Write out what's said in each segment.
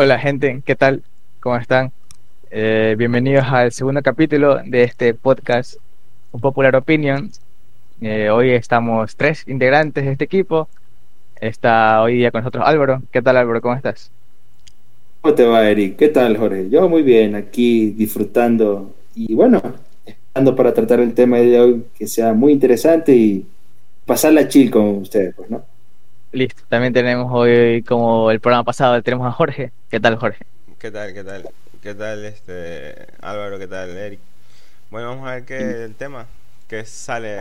Hola gente, ¿qué tal? ¿Cómo están? Eh, bienvenidos al segundo capítulo de este podcast, Un Popular Opinion. Eh, hoy estamos tres integrantes de este equipo. Está hoy día con nosotros Álvaro. ¿Qué tal Álvaro? ¿Cómo estás? ¿Cómo te va, Eric? ¿Qué tal, Jorge? Yo muy bien, aquí disfrutando y bueno, esperando para tratar el tema de hoy que sea muy interesante y pasarla chill con ustedes, pues, ¿no? Listo, también tenemos hoy, como el programa pasado, tenemos a Jorge. ¿Qué tal, Jorge? ¿Qué tal, qué tal? ¿Qué tal, este, Álvaro? ¿Qué tal, Eric? Bueno, vamos a ver qué el tema que sale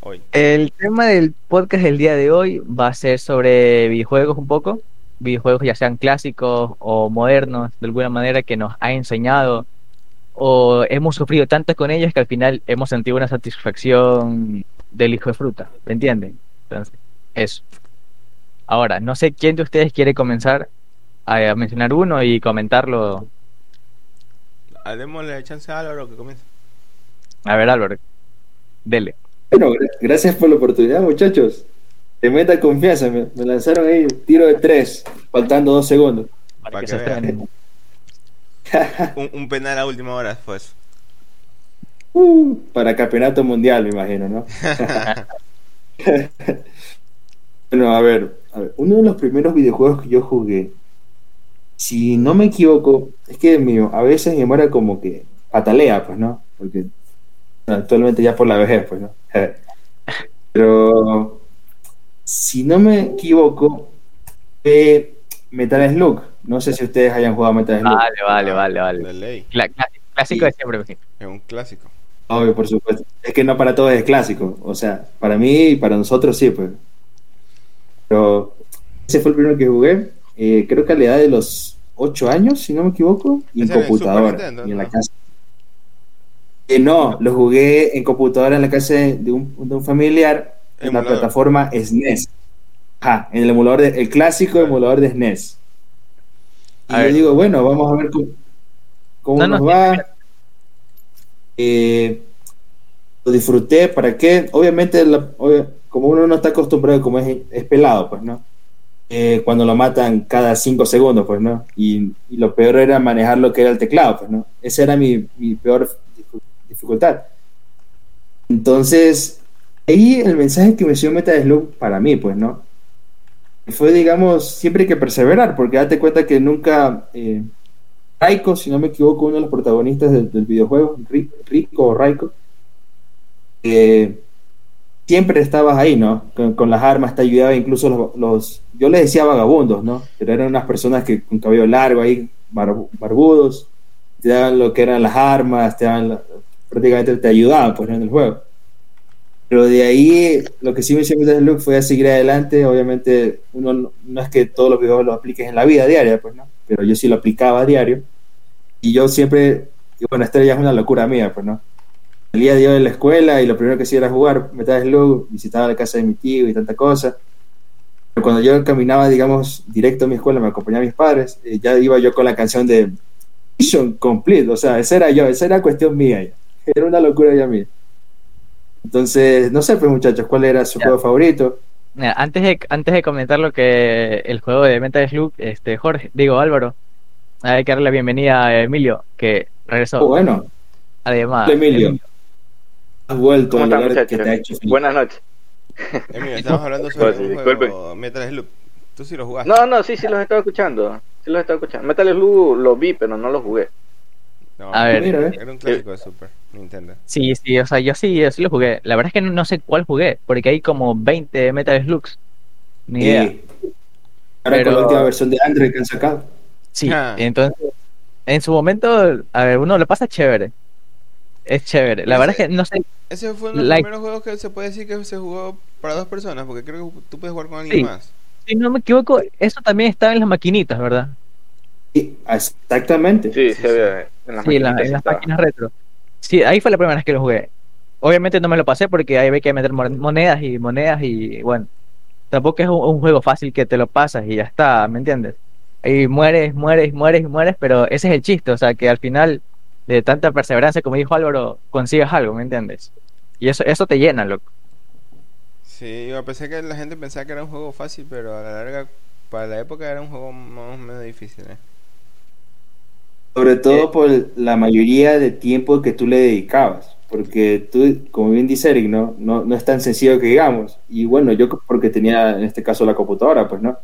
hoy. El tema del podcast del día de hoy va a ser sobre videojuegos un poco. Videojuegos ya sean clásicos o modernos, de alguna manera, que nos ha enseñado o hemos sufrido tanto con ellos que al final hemos sentido una satisfacción del hijo de fruta, ¿me entienden? Entonces, eso. Ahora, no sé quién de ustedes quiere comenzar a, mencionar uno y comentarlo. Démosle chance a Álvaro que comience. A ver, Álvaro, dele. Bueno, gracias por la oportunidad, muchachos. De meta confianza, me, lanzaron ahí tiro de tres, faltando dos segundos. Para, que, se un, penal a última hora después. Uh, para campeonato mundial, me imagino, ¿no? bueno, a ver, uno de los primeros videojuegos que yo jugué, si no me equivoco, es que mío, a veces me muera como que patalea, pues, ¿no? Porque actualmente ya por la vejez, pues, ¿no? Pero si no me equivoco, eh, Metal Slug. No sé si ustedes hayan jugado Metal Slug. Vale, vale, vale, vale. clásico de siempre, Es un clásico. Obvio, por supuesto. Es que no para todos es clásico. O sea, para mí y para nosotros sí, pues. Pero ese fue el primero que jugué. Eh, creo que a la edad de los 8 años, si no me equivoco, y en computadora. y en la casa. Eh, no, lo jugué en computadora en la casa de un, de un familiar en la plataforma SNES. Ajá, en el emulador, de, el clásico emulador de SNES. Y yo digo, bueno, vamos a ver cómo, nos va. Eh, lo disfruté, ¿para qué? Obviamente, como uno no está acostumbrado, como es, es pelado, pues, ¿no? Eh, cuando lo matan cada cinco segundos, pues, ¿no? Y, lo peor era manejar lo que era el teclado, pues, ¿no? Esa era mi, mi peor dificultad. Entonces, ahí el mensaje que me dio Metal Slug para mí, pues, ¿no? Fue, digamos, siempre hay que perseverar, porque date cuenta que nunca... Eh, Raiko, si no me equivoco, uno de los protagonistas del, videojuego, Rico o Raiko, eh, siempre estabas ahí, ¿no? Con, las armas te ayudaba incluso los, yo les decía vagabundos, ¿no? Pero eran unas personas que con cabello largo ahí, barbudos, te daban lo que eran las armas, te daban, prácticamente te ayudaban pues, en el juego. Pero de ahí, lo que sí me hicieron Luke fue a seguir adelante. Obviamente, uno no, es que todos los videos los apliques en la vida diaria, pues, ¿no? Pero yo sí lo aplicaba a diario. Y yo siempre, y bueno, esta ya es una locura mía, pues, ¿no? Salía día de la escuela y lo primero que hacía era jugar Metal Slug, visitaba la casa de mi tío y tanta cosa. Pero cuando yo caminaba, digamos, directo a mi escuela, me acompañaba a mis padres, eh, ya iba yo con la canción de Mission Complete, o sea, esa era yo, esa era cuestión mía. Era una locura ya mía. Entonces, no sé, pues muchachos, ¿cuál era su juego favorito? antes, de, antes de comentar lo que el juego de Metal Slug, este, Jorge, digo Álvaro, hay que darle la bienvenida a Emilio, que regresó. Oh, bueno. Además, Emilio, has vuelto a hablar que te ha hecho Buenas noches. Emilio, estamos hablando sobre el juego Metal Slug. ¿Tú sí lo jugaste? No, no, sí, sí los estaba escuchando. Sí los estaba escuchando. Metal Slug lo vi, pero no lo jugué. a ver, era un clásico de Super. Nintendo. Sí, sí, o sea, yo sí, yo sí lo jugué. La verdad es que no, sé cuál jugué, porque hay como 20 Metal Slugs. Ni idea. Ahora Pero... con la última versión de Android que han sacado. Sí, ah. entonces, en su momento, a ver, uno lo pasa chévere. Es chévere. La verdad es que no sé. Ese fue uno de los primeros juegos que se puede decir que se jugó para dos personas, porque creo que tú puedes jugar con alguien más. Si no me equivoco, eso también estaba en las maquinitas, ¿verdad? Sí, exactamente. Sí, sí, en las, en las máquinas retro. Sí, ahí fue la primera vez que lo jugué. Obviamente no me lo pasé porque ahí hay que meter monedas y monedas y bueno, tampoco es un, juego fácil que te lo pasas y ya está, ¿me entiendes? Y mueres, mueres, mueres, mueres, pero ese es el chiste, o sea que al final de tanta perseverancia, como dijo Álvaro, consigues algo, ¿me entiendes? Y eso, eso te llena, loco. Sí, yo pensé que la gente pensaba que era un juego fácil, pero a la larga, para la época era un juego más o menos difícil, ¿eh? Sobre todo Eh. por la mayoría de tiempo que tú le dedicabas. Porque tú, como bien dice Eric, ¿no? No, no es tan sencillo que digamos. Y bueno, yo porque tenía en este caso la computadora, pues no.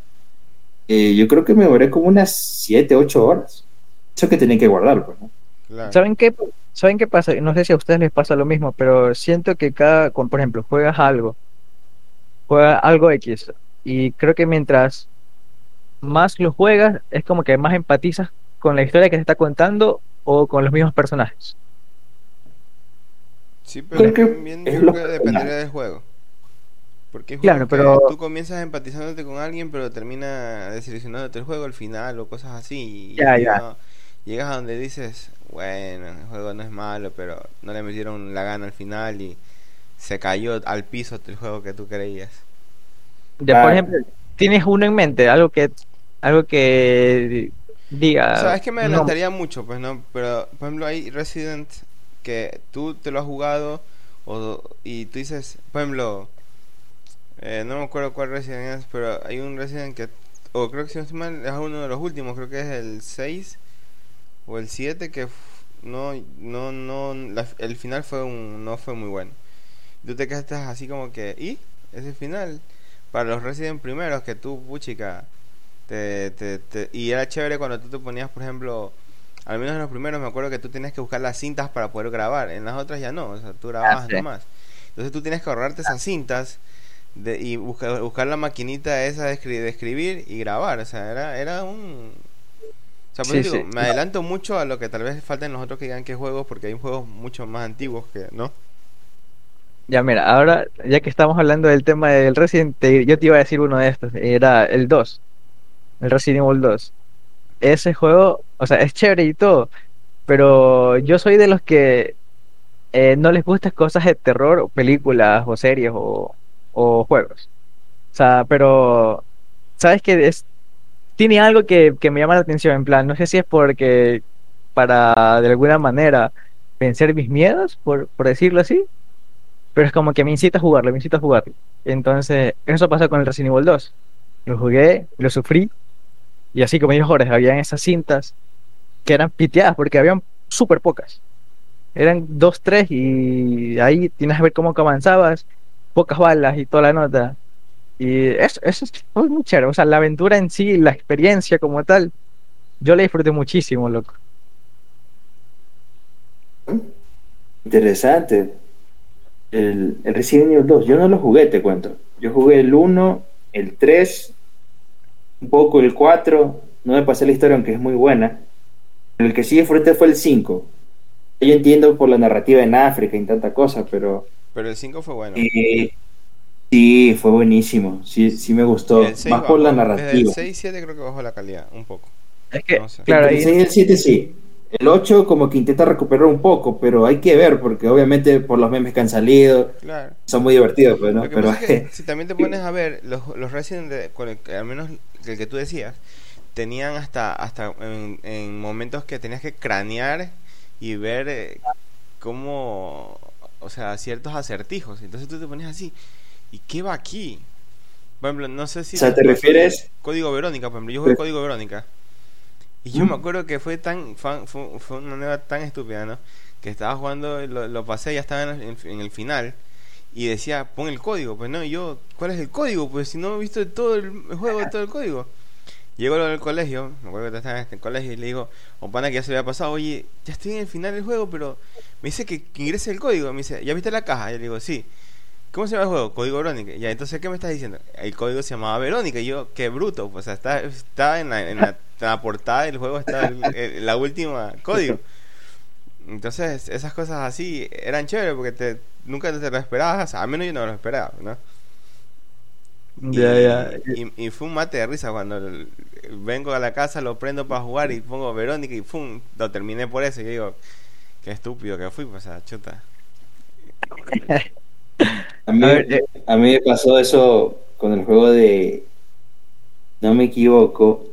Eh, yo creo que me demoré como unas 7, 8 horas. Eso que tenía que guardar, pues, ¿no? Claro. ¿Saben qué, ¿Saben qué pasa? No sé si a ustedes les pasa lo mismo, pero siento que cada, con- por ejemplo, juegas algo, juegas algo X, y creo que mientras más lo juegas, es como que más empatizas con la historia que se está contando o con los mismos personajes. Sí, pero Creo que también es yo lo creo que dependería del juego. Porque hay Claro, pero- tú comienzas empatizándote con alguien, pero termina desilusionándote el juego al final o cosas así. y Ya, ya. Llegas a donde dices, bueno, el juego no es malo, pero no le metieron la gana al final y se cayó al piso el juego que tú creías. De, por ejemplo, tienes uno en mente, algo que, algo que diga. O sea, es que me no, adelantaría mucho, pues no, pero por ejemplo hay Resident que tú te lo has jugado o, y tú dices, por ejemplo, eh, no me acuerdo cuál Resident es, pero hay un Resident que, o creo que si no estoy mal, es uno de los últimos, creo que es el 6 o el 7 que no, no, no, la- el final fue un, no fue muy bueno. Tú te quedaste así como que, ¿y? Ese final. Para los Resident primeros que tú, puchica, te, te, te- y era chévere cuando tú te ponías, por ejemplo, al menos en los primeros me acuerdo que tú tenías que buscar las cintas para poder grabar. En las otras ya no, o sea, tú grababas sí. nomás. Entonces tú tienes que ahorrarte esas cintas de, y buscar, buscar la maquinita esa de, escri- de escribir y grabar. O sea, era, era un... Sea, Sí, digo, sí. me adelanto mucho a lo que tal vez falten los otros que digan que juegos, porque hay juegos mucho más antiguos que, ¿no? Ya, mira, ahora, ya que estamos hablando del tema del Resident, te- yo te iba a decir uno de estos, era el 2, el Resident Evil 2. Ese juego, o sea, es chévere y todo, pero yo soy de los que eh, no les gustan cosas de terror, o películas, o series, o, o juegos. O sea, pero, ¿sabes qué? Es, tiene algo que, que me llama la atención, en plan, no sé si es porque para, de alguna manera, vencer mis miedos, por, por decirlo así, pero es como que me incita a jugarlo, me incita a jugarlo. Entonces, eso pasó con el Resident Evil 2. Lo jugué, lo sufrí, y así como dijo Jorge, habían esas cintas que eran piteadas porque habían súper pocas. Eran dos, tres, y ahí tienes que ver cómo avanzabas, pocas balas y toda la nota. Y eso, eso es fue muy chévere. O sea, la aventura en sí, la experiencia como tal, yo la disfruté muchísimo, loco. Interesante. El, el Resident Evil 2, yo no lo jugué, te cuento. Yo jugué el 1, el 3, un poco el 4, no me pasé la historia aunque es muy buena. El que sí disfruté fue el 5. Yo entiendo por la narrativa en África y tanta cosa, pero Pero el 5 fue bueno. eh, sí, fue buenísimo. Sí, sí me gustó. Y el 6 Más por la Desde narrativa. el 6, 7 creo que bajó la calidad, un poco. Es que, No sé. claro, el ahí 6 y el 7 sí. El 8 como que intenta recuperar un poco, pero hay que ver, porque obviamente por los memes que han salido, Claro. son muy divertidos, pues, ¿no? Pero pasa es que si también te pones a ver los, los Resident, de- con el al menos el que tú decías, tenían hasta hasta en, en momentos que tenías que cranear y ver eh, cómo, o sea, ciertos acertijos. Entonces tú te pones así, ¿y qué va aquí? Por ejemplo, no sé si... O sea, ¿te refieres? Código Verónica, por ejemplo, yo jugué Código Verónica. Y yo Mm. me acuerdo que fue tan fan- fue, fue una nueva tan estúpida, ¿no? Que estaba jugando, lo, lo pasé, ya estaba en el, en el final. Y decía, pon el código. Pues no, y yo, ¿cuál es el código? Pues si no he visto todo el juego, todo el código. Llego al colegio, me acuerdo que estaba en el colegio y le digo, o pana que ya se había pasado, oye, ya estoy en el final del juego, pero me dice que, que ingrese el código. Me dice, ¿ya viste la caja? Y yo le digo, sí. ¿Cómo se llama el juego? Código Verónica. Ya, entonces, ¿qué me estás diciendo? El código se llamaba Verónica. Y yo, qué bruto. O sea, está, está en, la, en, la, en la portada del juego, está el- el- la última código. Entonces, esas cosas así eran chéveres porque te, nunca te lo esperabas. Al menos yo no lo esperaba, ¿no? Ya, y, ya. Y, y fue un mate de risa cuando vengo a la casa, lo prendo para jugar y pongo Verónica y ¡pum! Lo terminé por eso. Y yo digo, qué estúpido que fui, pues, a chuta. A mí, A ver, eh. a mí me pasó eso con el juego de, no me equivoco,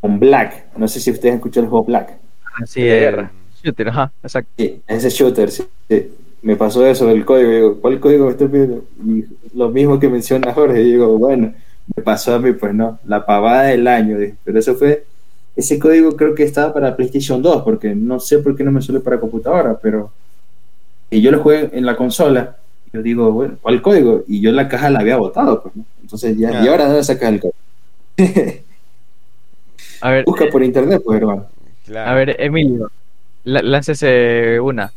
con Black. No sé si ustedes han escuchado el juego Black. Así de es. guerra. Shooter, ajá, exacto. Sí, ese shooter, sí, sí. Me pasó eso del código. Digo, ¿cuál código me estoy pidiendo? Y lo mismo que menciona Jorge. Digo, bueno, me pasó a mí, pues no, la pavada del año. dije. Pero eso fue ese código creo que estaba para PlayStation 2, porque no sé por qué no me suele para computadora, pero y yo lo jugué en la consola. Yo digo, bueno, ¿cuál código? Y yo la caja la había botado, pues, ¿no? Entonces ya, y Ah. ahora dónde sacas el código. A ver, Busca por internet, pues, hermano. Claro. a ver, Emilio, lá- láncese una.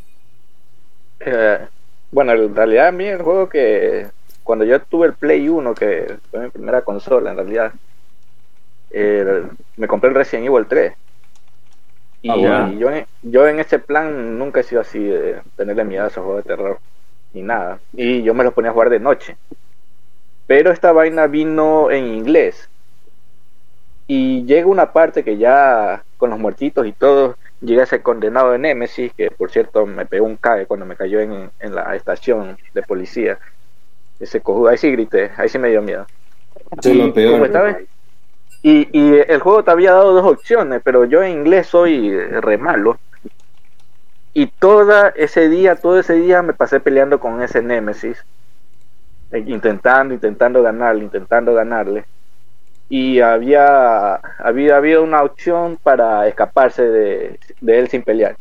Eh, bueno, en realidad a mí el juego que cuando yo tuve el Play 1, que fue mi primera consola en realidad, eh, me compré el Resident Evil 3. Y Ah, bueno. yo, en- yo en ese plan nunca he sido así de tenerle miedo a esos juegos de terror ni nada. Y yo me los ponía a jugar de noche. Pero esta vaina vino en inglés. Y llega una parte que ya con los muertitos y todo, llega ese condenado de Nemesis, que por cierto me pegó un cague cuando me cayó en, en la estación de policía. Ese cojudo, ahí sí grité, ahí sí me dio miedo. Es Y lo peor. y, y el juego te había dado dos opciones, pero yo en inglés soy re malo. Y todo ese día, todo ese día me pasé peleando con ese Némesis. eh, Intentando, intentando ganarle, intentando ganarle. Y había, había habido una opción para escaparse de, de él sin pelear.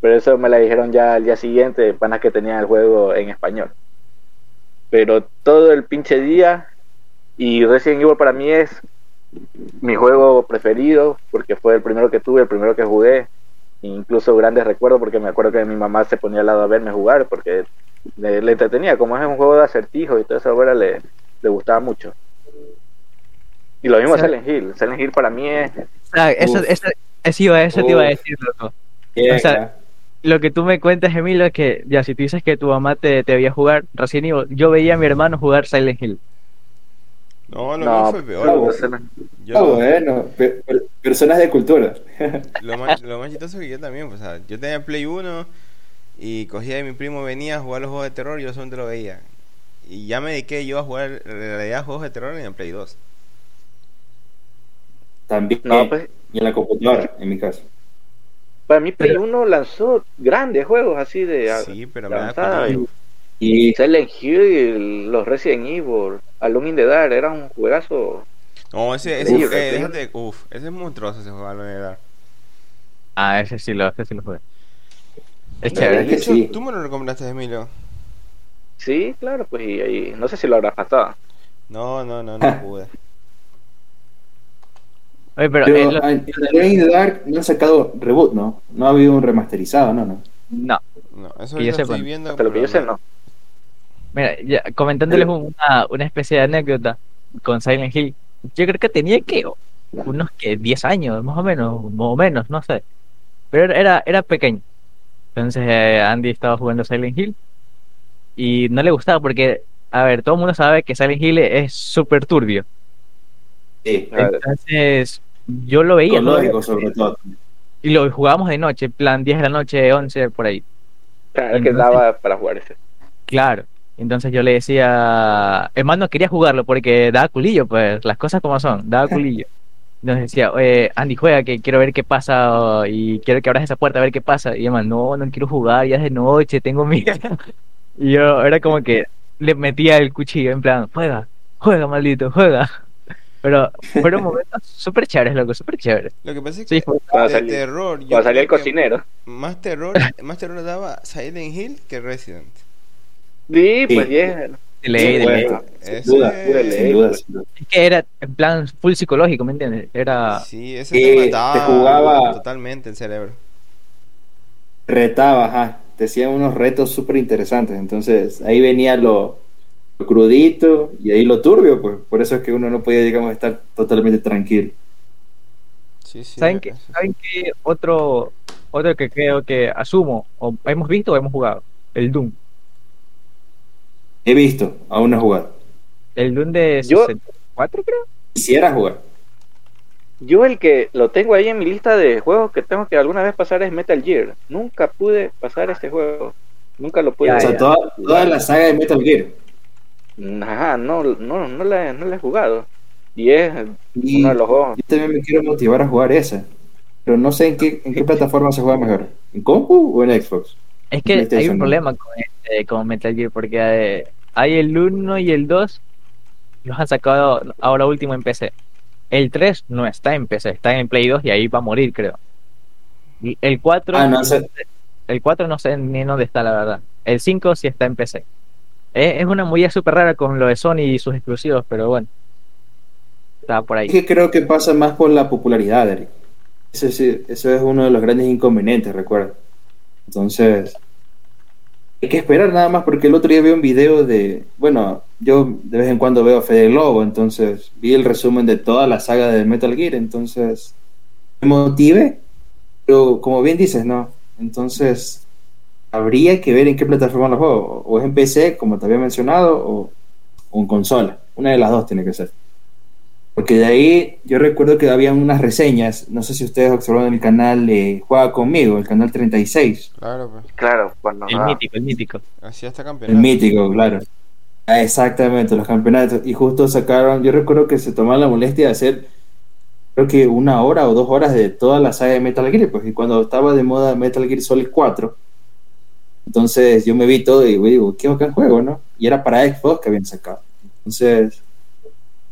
Pero eso me la dijeron ya al día siguiente, panas que tenían el juego en español. Pero todo el pinche día, y Resident Evil para mí es mi juego preferido, porque fue el primero que tuve, el primero que jugué. Incluso grandes recuerdos, porque me acuerdo que mi mamá se ponía al lado a verme jugar, porque le, le entretenía. Como es un juego de acertijos y todo eso, ahora le, le gustaba mucho. Y lo mismo O sea- Silent Hill. Silent Hill para mí es. Ah, eso, Uf. eso, eso, iba, eso te iba a decir, loco. Bien, o sea. Lo que tú me cuentas, Emilio, es que ya si tú dices que tu mamá te, te veía jugar Resident Evil, yo veía a mi hermano jugar Silent Hill. No, lo No, mío fue peor. no. Silent- Yo Ah, bueno, pe- per- personas de cultura. Lo más, lo más chistoso que yo también, pues, o sea, yo tenía Play 1 y cogía de mi primo, venía a jugar los juegos de terror y yo solamente lo veía. Y ya me dediqué yo a jugar en realidad juegos de terror en el Play 2. También. No, pues, Y en la computadora, en mi caso. para mí Play Pero- 1 lanzó grandes juegos así de. Sí, pero me da. Y Silent Hill, los Resident Evil, Alone in the Dark, era un juegazo. No, ese, ese, Uf, eh, déjate, uf, ese es monstruoso ese juego, la verdad. Ah, ese sí lo, ese sí lo jugué. Es chévere. es De hecho, sí. tú me lo recomendaste, Emilio. Sí, claro, pues y, y no sé si lo habrás pasado. No, no, no, no pude. Oye, pero pero es lo- en Alone in the Dark no han sacado reboot, ¿no? No ha habido un remasterizado, ¿no? no. no. No, eso Que yo estoy viendo. Hasta lo que yo sé, no. Mira, ya, comentándoles una, una especie de anécdota con Silent Hill. Yo creo que tenía que unos que 10 años, más o menos, más o menos, no sé. Pero era- pequeño. Entonces eh, Andy estaba jugando Silent Hill y no le gustaba porque, a ver, todo el mundo sabe que Silent Hill es súper turbio. Sí, Claro. Entonces yo lo veía ¿no? psicológico sobre todo. y lo jugábamos de noche, en plan 10 de la noche, 11 por ahí. Claro, es que Entonces- daba para jugar ese. Claro. Entonces yo le decía, hermano, quería jugarlo porque daba culillo, pues, las cosas como son, daba culillo. Entonces decía, "Oye, Andy, juega, que quiero ver qué pasa y quiero que abras esa puerta a ver qué pasa. Y hermano, no, no quiero jugar, ya es de noche, tengo miedo. Y yo era como que le metía el cuchillo, en plan, juega, juega, maldito, juega. Pero fueron momentos súper chéveres, loco, súper chéveres. Lo que pasa es Sí, que fue- Cuando de terror, yo Cuando salía el cocinero. más terror, más terror daba Silent Hill que Resident. Sí, pues Sí. yeah. de ley, de ley. Sin duda, sin ley, duda. Es que era en plan full psicológico, ¿me entiendes? Era... Sí, ese Sí, te te mataba jugaba- totalmente el cerebro. retaba, ajá, te hacían unos retos súper interesantes. Entonces ahí venía lo, lo crudito y ahí lo turbio, pues por eso es que uno no podía, digamos, estar totalmente tranquilo. Sí, sí. ¿Saben sí. ¿Saben qué otro, otro que creo que asumo, o hemos visto o hemos jugado? El Doom. He visto, aún no he jugado. El Doom de Yo- 64, creo. Quisiera jugar. Yo el que lo tengo ahí en mi lista de juegos que tengo que alguna vez pasar es Metal Gear. Nunca pude pasar este juego. Nunca lo pude. Ya, o sea, toda, toda la saga de Metal Gear. Ajá, no, no, no la, no la he jugado. Y es Y uno de los juegos. yo también me quiero motivar a jugar esa. Pero no sé en qué, en qué plataforma se juega mejor. ¿En compu o en Xbox? Es que hay un ¿no? problema con, este, con Metal Gear, porque eh, hay el 1 y el 2, los han sacado ahora último en PC. El 3 no está en PC, está en Play 2 y ahí va a morir, creo. Y El 4, Ah, no sé. el 4 no sé ni dónde está, la verdad. El 5 sí está en PC. Es, es una movida súper rara con lo de Sony y sus exclusivos, pero bueno. Está por Es ahí. que creo que pasa más por la popularidad, Eric. Ese sí- eso es uno de los grandes inconvenientes, recuerda. Entonces, hay que esperar nada más porque el otro día vi un video de, bueno, yo de vez en cuando veo a Fede Globo, entonces vi el resumen de toda la saga de Metal Gear, entonces me motivé, pero como bien dices, ¿no? Entonces, habría que ver en qué plataforma lo juego, o es en PC, como te había mencionado, o, o en consola, una de las dos tiene que ser. Porque de ahí yo recuerdo que había unas reseñas, no sé si ustedes observaron el canal de Juega conmigo, el canal 36, Claro, pues. Claro, cuando El ah, mítico, el mítico. Así hasta el campeonato. mítico, claro. Ah, Exactamente, los campeonatos. Y justo sacaron, yo recuerdo que se tomaron la molestia de hacer, creo que una hora o dos horas de toda la saga de Metal Gear, pues y cuando estaba de moda Metal Gear Solid 4, entonces yo me vi todo y digo, qué bacán juego, ¿no? Y era para Xbox que habían sacado. Entonces,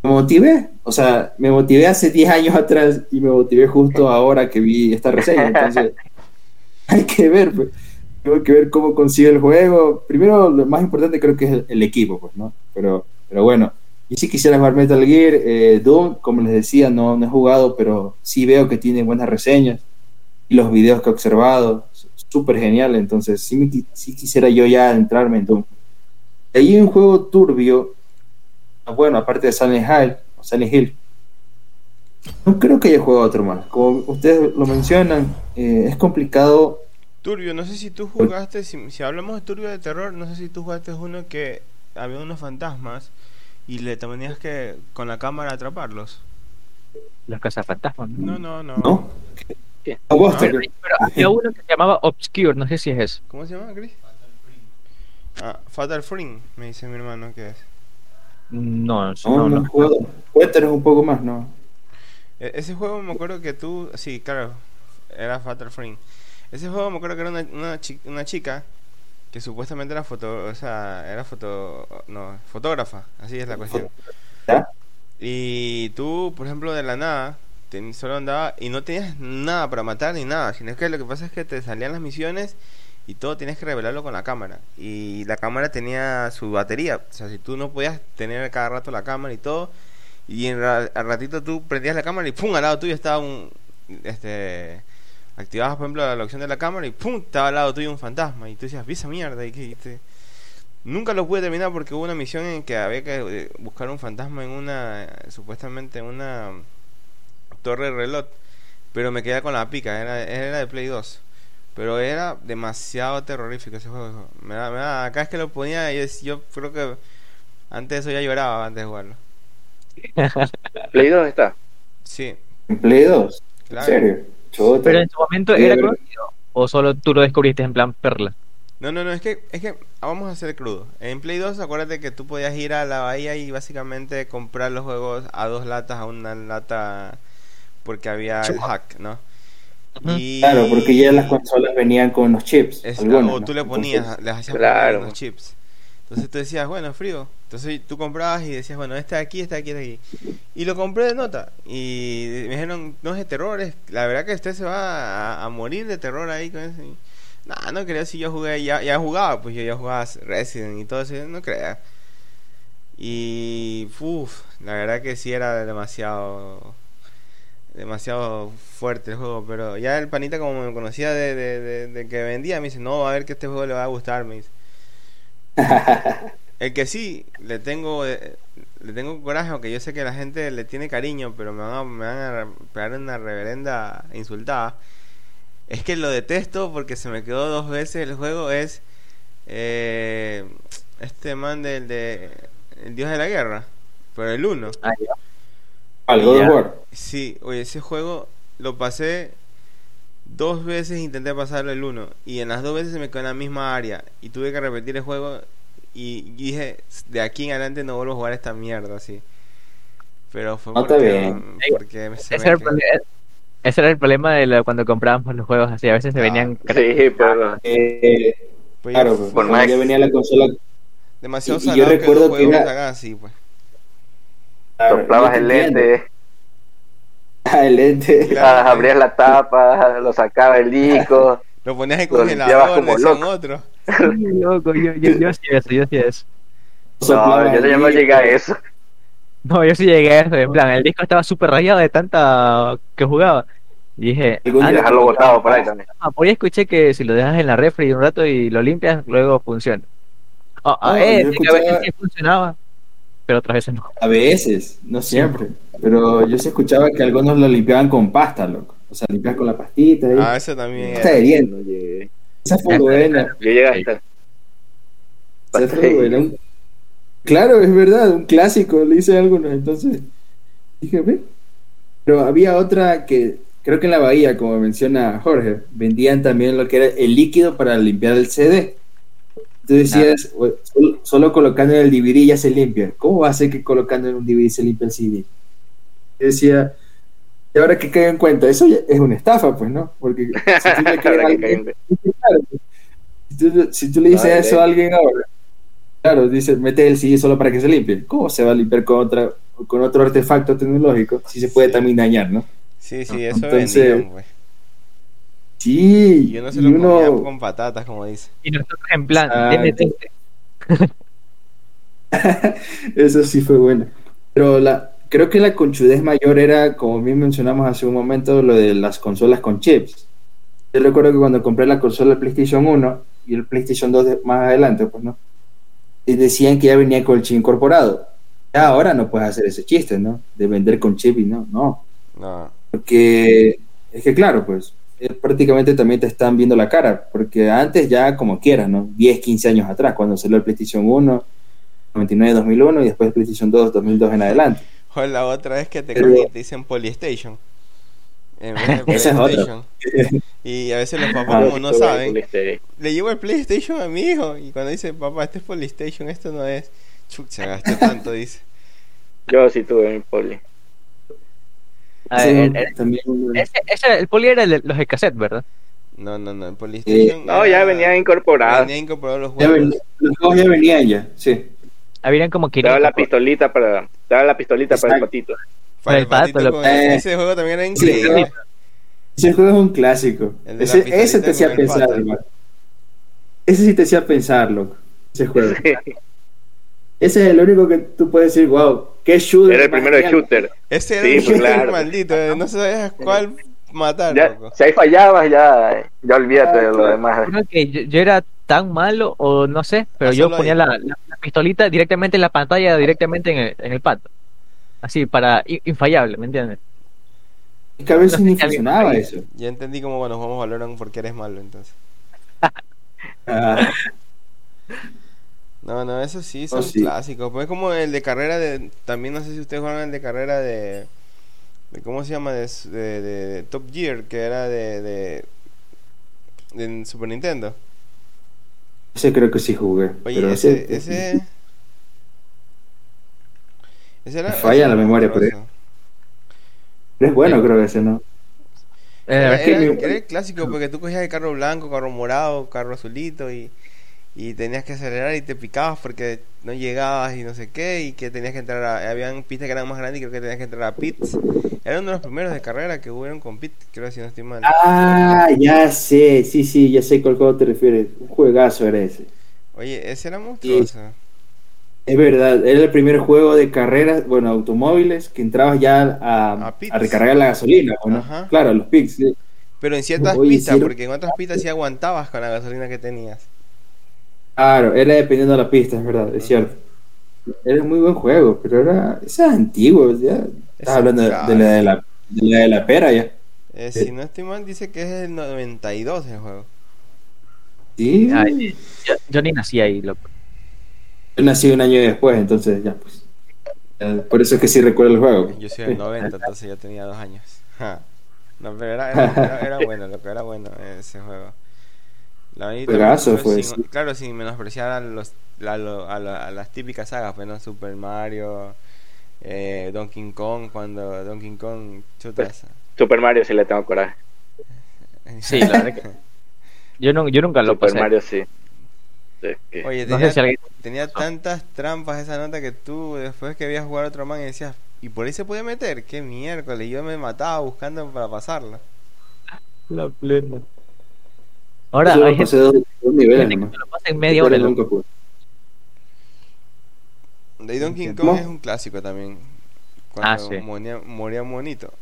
me motivé, o sea, me motivé hace 10 años atrás y me motivé justo ahora que vi esta reseña. Entonces, hay que ver, pues. Tengo que ver cómo consigue el juego. Primero, lo más importante creo que es el, el equipo, pues, ¿no? Pero, pero bueno, yo sí quisiera jugar Metal Gear. eh, Doom, como les decía, no, no he jugado, pero sí veo que tiene buenas reseñas. Y los videos que he observado, súper genial. Entonces, sí, sí quisiera yo ya entrarme en Doom. Hay un juego turbio, bueno, aparte de Silent Hill, o Silent Hill. No creo que haya jugado otro más. Como ustedes lo mencionan, eh, es complicado Turbio, no sé si tú jugaste, si, si hablamos de Turbio de terror, no sé si tú jugaste uno que había unos fantasmas y le tenías que con la cámara atraparlos. Los cazafantasmas. No, no, no. ¿No? ¿Qué? A vos, Pero, había uno que se llamaba Obscure, no sé si es eso. ¿Cómo se llama, Chris? Ah, Fatal Frame, me dice mi hermano que es. No, No, no, no, no. jugado. Cuéntanos un poco más, ¿no? E- ese juego me acuerdo que tú, sí, claro, era Fatal Frame. Ese juego me acuerdo que era una, una, chi- una chica que supuestamente era foto, o sea, era foto, no, fotógrafa, así es la cuestión. ¿Ya? Y tú, por ejemplo, de la nada, ten- solo andaba y no tenías nada para matar ni nada, sino que lo que pasa es que te salían las misiones y todo tienes que revelarlo con la cámara. Y la cámara tenía su batería, o sea, si tú no podías tener cada rato la cámara y todo, y en al ratito tú prendías la cámara y pum, al lado tuyo estaba un, este, activabas por ejemplo la opción de la cámara y pum, estaba al lado tuyo un fantasma y tú decías, vi mierda y que te- Nunca lo pude terminar porque hubo una misión en que había que eh, buscar un fantasma en una, supuestamente en una torre de reloj, pero me quedé con la pica, era, era de Play 2. Pero era demasiado terrorífico ese juego. Me da, me da, acá es que lo ponía y es- yo creo que antes de eso ya lloraba antes de jugarlo. Play 2 está. Sí, En Play 2. Claro. ¿En serio? Chota. Pero en su momento Sí, era conocido. O solo tú lo descubriste en plan perla. No, no, no, es que, es que vamos a ser crudo. En Play 2, acuérdate que tú podías ir a la bahía y básicamente comprar los juegos a dos latas, a una lata, porque había el hack, ¿no? Y Claro, porque ya las consolas venían con los chips. es- algunas, o ¿no? tú le ponías, Entonces, les hacías Claro. los chips. Entonces tú decías, bueno, frío. Entonces tú comprabas y decías, bueno, este de aquí, este de aquí, este de aquí. Y lo compré de nota. Y me dijeron, no es de terror, es, la verdad que usted se va a, a morir de terror ahí con eso. Y, Nah, no creo si yo jugué, ya, ya jugaba, pues yo ya jugaba Resident y todo eso, no crea. Y, uff, la verdad que sí era demasiado, demasiado fuerte el juego, pero ya el panita como me conocía de, de, de- de que vendía, me dice, no, a ver que este juego le va a gustar, me dice. El que sí, le tengo, eh, le tengo coraje, aunque yo sé que la gente le tiene cariño, pero me van a, me van a pegar una reverenda insultada. Es que lo detesto porque se me quedó dos veces el juego. Es eh, este man del de El Dios de la Guerra, pero el 1. Ah. Al God of. War. Sí, oye, ese juego lo pasé dos veces, intenté pasarlo el 1 y en las dos veces se me quedó en la misma área y tuve que repetir el juego y dije, de aquí en adelante no vuelvo a jugar esta mierda así. Pero fue No, porque, bien. porque Ese me era, ese era el problema de lo- cuando comprábamos los juegos así. A veces se Ah, venían. Sí, pero Eh, Pues claro, pues, por más- ya venía la consola. demasiado y- y yo que recuerdo los que era- así, pues. Claro, soplabas yo el lente. Ah, el lente. Claro. Ah, abrías la tapa, lo sacaba el disco. Lo ponías en congelador, como loco. otro. Loco, yo, yo, yo hacía eso, yo hacía eso. No, yo ya no disco. llegué a eso. No, yo sí llegué a eso, en plan, el disco estaba súper rayado de tanta que jugaba. Y dije, ah, Y día- dejarlo botado por ahí también. no, por ahí escuché que si lo dejas en la refri un rato y lo limpias, luego funciona. Ah, ah, No, eh, yo que a veces escuchaba- sí funcionaba, pero otras veces no. A veces, no siempre. Pero yo sí escuchaba que algunos lo limpiaban con pasta, loco. O sea, limpias con la pastita. ahí. Ah, eso también Está. No llegué. Esa fue buena. Yo llegué hasta. Esa fue buena. Claro, es verdad, un clásico, le hice algunos. Entonces dije, ve. Pero había otra que creo que en la bahía, como menciona Jorge, vendían también lo que era el líquido para limpiar el CD. Tú decías, "Oye, solo, solo colocando en el DVD ya se limpia. ¿Cómo va a ser que colocando en un DVD se limpia el CD? Yo decía, y ahora que caigo en cuenta, eso ya es una estafa, pues, ¿no? Porque si tú le crees a Ahora que alguien- caigo Claro, si, tú, si tú le dices Vale. eso a alguien ahora, claro, dice, mete el CD solo para que se limpie. ¿Cómo se va a limpiar con, otra, con otro artefacto tecnológico si se puede Sí. también dañar, ¿no? Sí, sí, eso Entonces- vendían, pues. Sí, Y uno se y lo comía uno- con patatas, como dice. Y nosotros en plan, Ah. Eso sí fue bueno. Pero la, creo que la conchudez mayor era, como bien mencionamos hace un momento, lo de las consolas con chips. Yo recuerdo que cuando compré la consola del PlayStation 1 y el PlayStation 2 de- más adelante, pues no, y decían que ya venía con el chip incorporado. Ya ahora no puedes hacer ese chiste, ¿no? De vender con chip y no, no. No. Porque es que claro, pues eh, prácticamente también te están viendo la cara, porque antes ya como quieras, ¿no? 10, 15 años atrás, cuando salió el PlayStation 1, 99, 2001 y después el PlayStation 2, 2002 en adelante. O la otra vez que te Pero- cogen y te dicen Polystation. En vez de Esa es otra. PlayStation. Y a veces los papás, Ah, como no saben, le llevo el PlayStation a mi hijo. Y cuando dice, papá, este es Polystation, esto no es. Chucha, gasté tanto, dice. Yo sí tuve mi poli. A Eso ver, el- también, ese, ese- el poli era el de los de cassette, ¿verdad? No, no, no, el Polystation. No, era- ya venían incorporados. Venía incorporado los ya juegos. ven- los juegos ya venían ya, sí. Habían como Te daba 500. la pistolita para, daba la pistolita para el Exacto. patito. Para el patito Eh, ese juego también era sí, increíble. Ese juego es un clásico. Ese, ese te hacía pensar. Ese sí te hacía pensar, loco. Ese juego. Ese es el único que tú puedes decir, wow, qué shooter. Era el primero de genial". shooter. Ese era Sí, un pues, shooter claro. maldito. eh, No sabías cuál matar, Ya, loco. si ahí fallabas, ya, ya olvídate de lo demás. Creo que yo, yo era tan malo, o no sé, pero Ah, yo ponía la, la- la pistolita directamente en la pantalla, directamente en el, en el pato. Así, para infallable, ¿me entiendes? Es que a veces No ni funcionaba eso. Ya entendí cómo cuando jugamos Valorant porque eres malo, entonces. Ah, No, no, eso sí, son Oh, sí. clásicos. Pues es como el de carrera de. También no sé si ustedes juegan el de carrera de. de ¿Cómo se llama? De, de- de- de Top Gear, que era de. de, de Super Nintendo. ese creo que sí jugué. Oye, pero ese. ese... Ese era. Falla ese la memoria, monstruoso. Es bueno, creo que ese, ¿no? Eh, Era, es que era- mi- era el clásico porque tú cogías el carro blanco, carro morado, carro azulito y, y tenías que acelerar y te picabas porque no llegabas y no sé qué y que tenías que entrar a... Habían pistas que eran más grandes y creo que tenías que entrar a pits. Era uno de los primeros de carrera que hubieron con pits, creo si no estoy mal. Ah, ya sé, sí, sí, ya sé cuál juego te refieres. Un juegazo era ese. Oye, ese era monstruoso. Es verdad, era el primer juego de carreras, bueno, automóviles, que entrabas ya a, A pits. a recargar la gasolina, ¿o ¿no? Ajá. Claro, los pics. sí. Pero en ciertas Oye, pistas, sí porque en otras pistas sí aguantabas con la gasolina que tenías. Claro, era dependiendo de la pista, es verdad, es cierto. Era muy buen juego, pero era, ese es antiguo, ya. Estás hablando de, de la, de, la, de la de la pera ya. Eh, si no estoy mal, dice que es el 92 el juego. Sí, Ay, yo, yo ni nací ahí, loco. yo nací un año después, entonces ya pues. Ya, Por eso es que sí recuerdo el juego. Yo soy del 90, entonces yo tenía dos años. Ja. No, pero era, era, era- era bueno, lo que era bueno ese juego. La pero fue, sin-. Claro, sin menospreciar a, los, a, lo- a la- a las típicas sagas, pues, ¿no? Super Mario, eh, Donkey Kong, cuando Donkey Kong chutas. Super Mario sí le tengo coraje. Sí, la verdad que yo, no, yo nunca lo Super pasé. Mario sí. Es que- Oye, No tenía, sé si alguien- tenía tantas trampas esa nota que tú, después que veías jugar a otro man y decías, y por ahí se podía meter. Qué miércoles. Yo me mataba buscando para pasarla. La plena. Ahora Yo hay gente, dos, dos niveles gente que se lo pasa en media hora. Pero loco. nunca pude. De Donkey Kong ¿Cómo? es un clásico también. Cuando Ah, sí. moría, moría monito.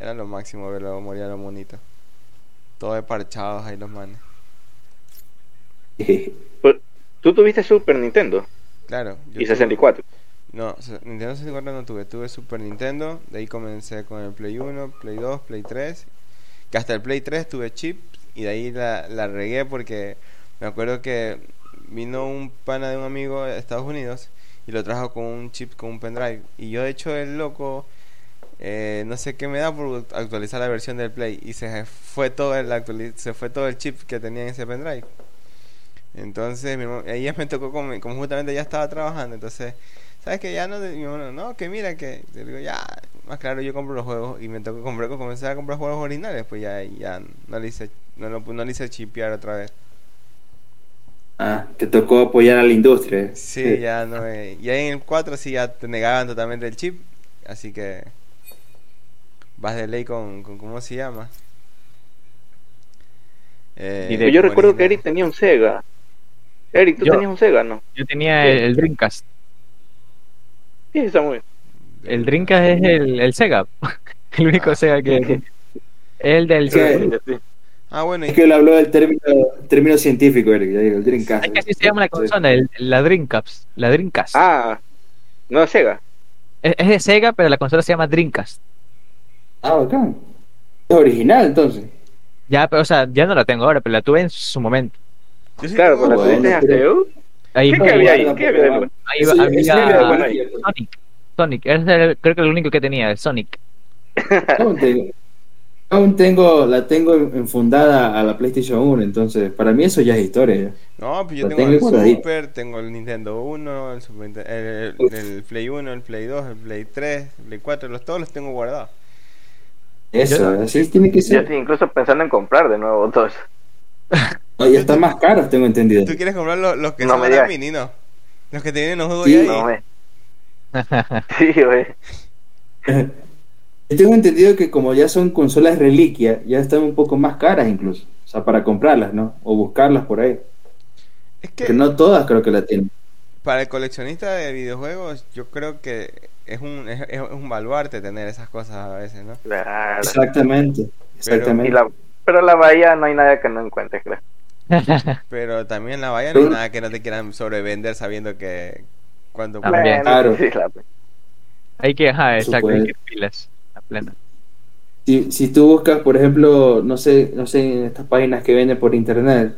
Era lo máximo verlo morir a los monitos. Todos de parchados ahí los manes. ¿Tú tuviste Super Nintendo Claro. yo y tuve- 64? No, Nintendo 64 no tuve. Tuve Super Nintendo. De ahí comencé con el Play 1, Play 2, Play 3. Que hasta el Play 3 tuve chip. Y de ahí la, la regué porque me acuerdo que vino un pana de un amigo de Estados Unidos. Y lo trajo con un chip, con un pendrive. Y yo, de hecho, el loco. eh, no sé qué me da por actualizar la versión del Play. Y se fue todo el, se fue todo el chip que tenía en ese pendrive. Entonces, mi hermano- ahí me tocó, como, como justamente ya estaba trabajando, entonces, ¿sabes que Ya no, mi hermano, no, que mira, que, yo digo, ya, más claro, yo compro los juegos y me tocó comprar, comencé a comprar juegos originales, pues ya, ya no le hice, no, lo- no le hice chipear otra vez. Ah, te tocó apoyar a la industria. Sí, ya no, eh, y ahí en el 4 sí ya te negaban totalmente el chip, así que vas de ley con, con ¿cómo se llama? Eh, Directo. Pues yo recuerdo que. Eric tenía un Sega. Eric, tú Yo- tenías un Sega, ¿no? Yo tenía el, el Dreamcast. Sí, está muy bien. El Dreamcast es el, el Sega. El único Ah. Sega que. el del Es Super Sí. Ah, bueno, y- Es que él habló del término, término científico, Eric, ya digo, el Dreamcast. Es que así se llama la consola, el- la Dreamcast. La Dreamcast. Ah, no Sega. Es, es de Sega, pero la consola se llama Dreamcast. Ah, bacán. Es original, entonces. Ya, pero o sea, ya no la tengo ahora, pero la tuve en su momento. sí Claro, con la tuviste hace. pero- uh, Ahí ¿Qué había ahí? ¿Qué había ahí? había. Sonic. Sonic, ese era el- creo que el único que tenía, el Sonic. Aún tengo, aún tengo- la tengo enfundada a la PlayStation 1, entonces para mí eso ya es historia. ya. No, pues yo tengo tengo el guardadito. Super, tengo el Nintendo 1, el, Super el, el- el Play 1, el Play 2, el Play 3, el Play 4, los, todos los tengo guardados. Eso, Yo- así tiene que Yo ser. estoy incluso pensando en comprar de nuevo todos. No, y están más caros, tengo entendido. ¿Tú quieres comprar los, los que No son me de mini, no? Los que te vienen los juegos Sí, ya ahí. No, güey. Sí, güey. Yo tengo entendido que como ya son consolas reliquia, ya están un poco más caras incluso. O sea, para comprarlas, ¿no? O buscarlas por ahí. Es que Que no todas creo que la tienen. para el coleccionista de videojuegos, yo creo que es un, es, es un baluarte tener esas cosas a veces, ¿no? Claro. Exactamente. Exactamente. Y la, pero la bahía no hay nada que no encuentres, creo. Pero también la bahía no hay Pero- nada que no te quieran sobrevender sabiendo que cuando También. Claro. hay que, ajá, exacto, hay que pilas. Plena. Si, si tú buscas, por ejemplo, no sé, no sé, en estas páginas que venden por internet,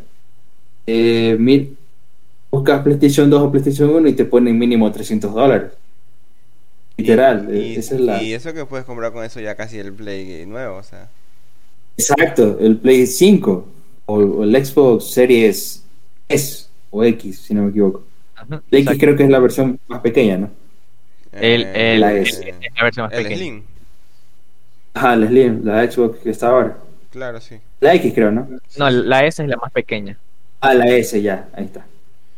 eh, mil- buscas PlayStation 2 o PlayStation 1 y te ponen mínimo 300 dólares. Literal, eh, y, esa es la... y eso que puedes comprar con eso ya casi el Play nuevo, o sea. Exacto, el Play 5 o, o el Xbox Series S o X, si no me equivoco. Ajá, X creo que es la versión más pequeña, ¿no? El, eh, el, la el- la versión más el pequeña. Slim, Ajá, la Slim, la Xbox que está ahora. claro, sí. La X creo, ¿no? No, la S es la más pequeña. Ah, la S ya, ahí está.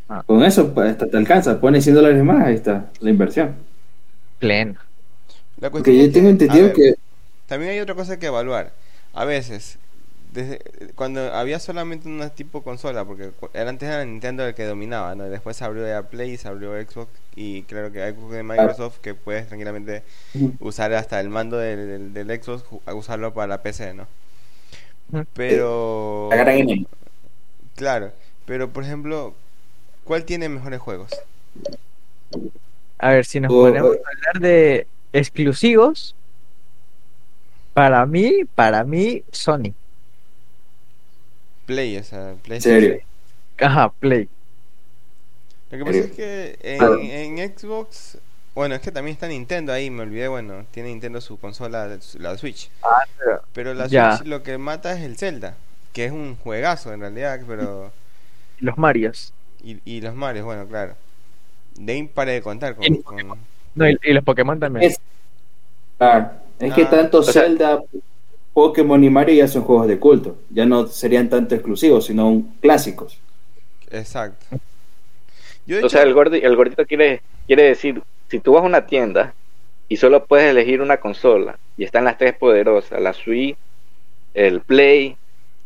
Ah. Con eso pues, hasta te alcanza, pones 100 dólares más, ahí está, la inversión. Plena. La Porque yo tengo entendido que... También hay otra cosa que evaluar. A veces, desde cuando había solamente una tipo consola, porque antes era Nintendo el que dominaba, ¿no? Y después se abrió ya Play, se abrió Xbox y creo que hay Xbox de Microsoft que puedes tranquilamente usar hasta el mando del, del, del Xbox, usarlo para la PC, ¿no? Pero... Claro, pero por ejemplo, ¿cuál tiene mejores juegos? A ver, si nos O- ponemos o- a hablar de exclusivos, para mí, para mí, Sony. Play, o sea, En PlayStation. serio. Ajá, Play. Lo que pasa es que en, Xbox, bueno, es que también está Nintendo ahí, me olvidé, bueno, tiene Nintendo su consola, la Switch. Pero la Ya. Switch lo que mata es el Zelda, que es un juegazo en realidad, pero... Los Marios. Y, y los Marios, bueno, claro. De ahí pare de contar con... Y- con- No, y, y los Pokémon también. Es, que Ah, tanto o sea- Zelda, Pokémon y Mario ya son juegos de culto. Ya no serían tanto exclusivos, sino un- clásicos. Exacto. Yo O hecho- sea, el, gordi- el gordito quiere, quiere decir, si tú vas a una tienda y solo puedes elegir una consola, y están las tres poderosas, la Switch, el Play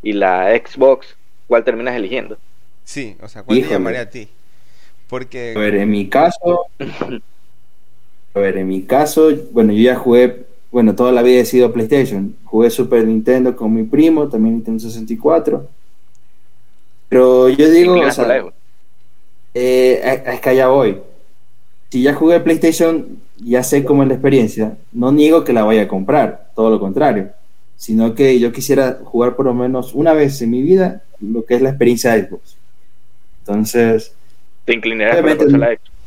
y la Xbox, ¿cuál terminas eligiendo? Sí, o sea, ¿cuál te llamaría a ti? Porque... A ver, en mi caso, a ver, en mi caso, bueno, yo ya jugué, bueno, toda la vida he sido PlayStation. Jugué Super Nintendo con mi primo, también Nintendo 64. Pero yo digo, o sea, eh, es que allá voy. Si ya jugué PlayStation, ya sé cómo es la experiencia. No niego que la vaya a comprar, todo lo contrario. Sino que yo quisiera jugar por lo menos una vez en mi vida lo que es la experiencia de Xbox. Entonces, Te inclinarás por la consola Xbox.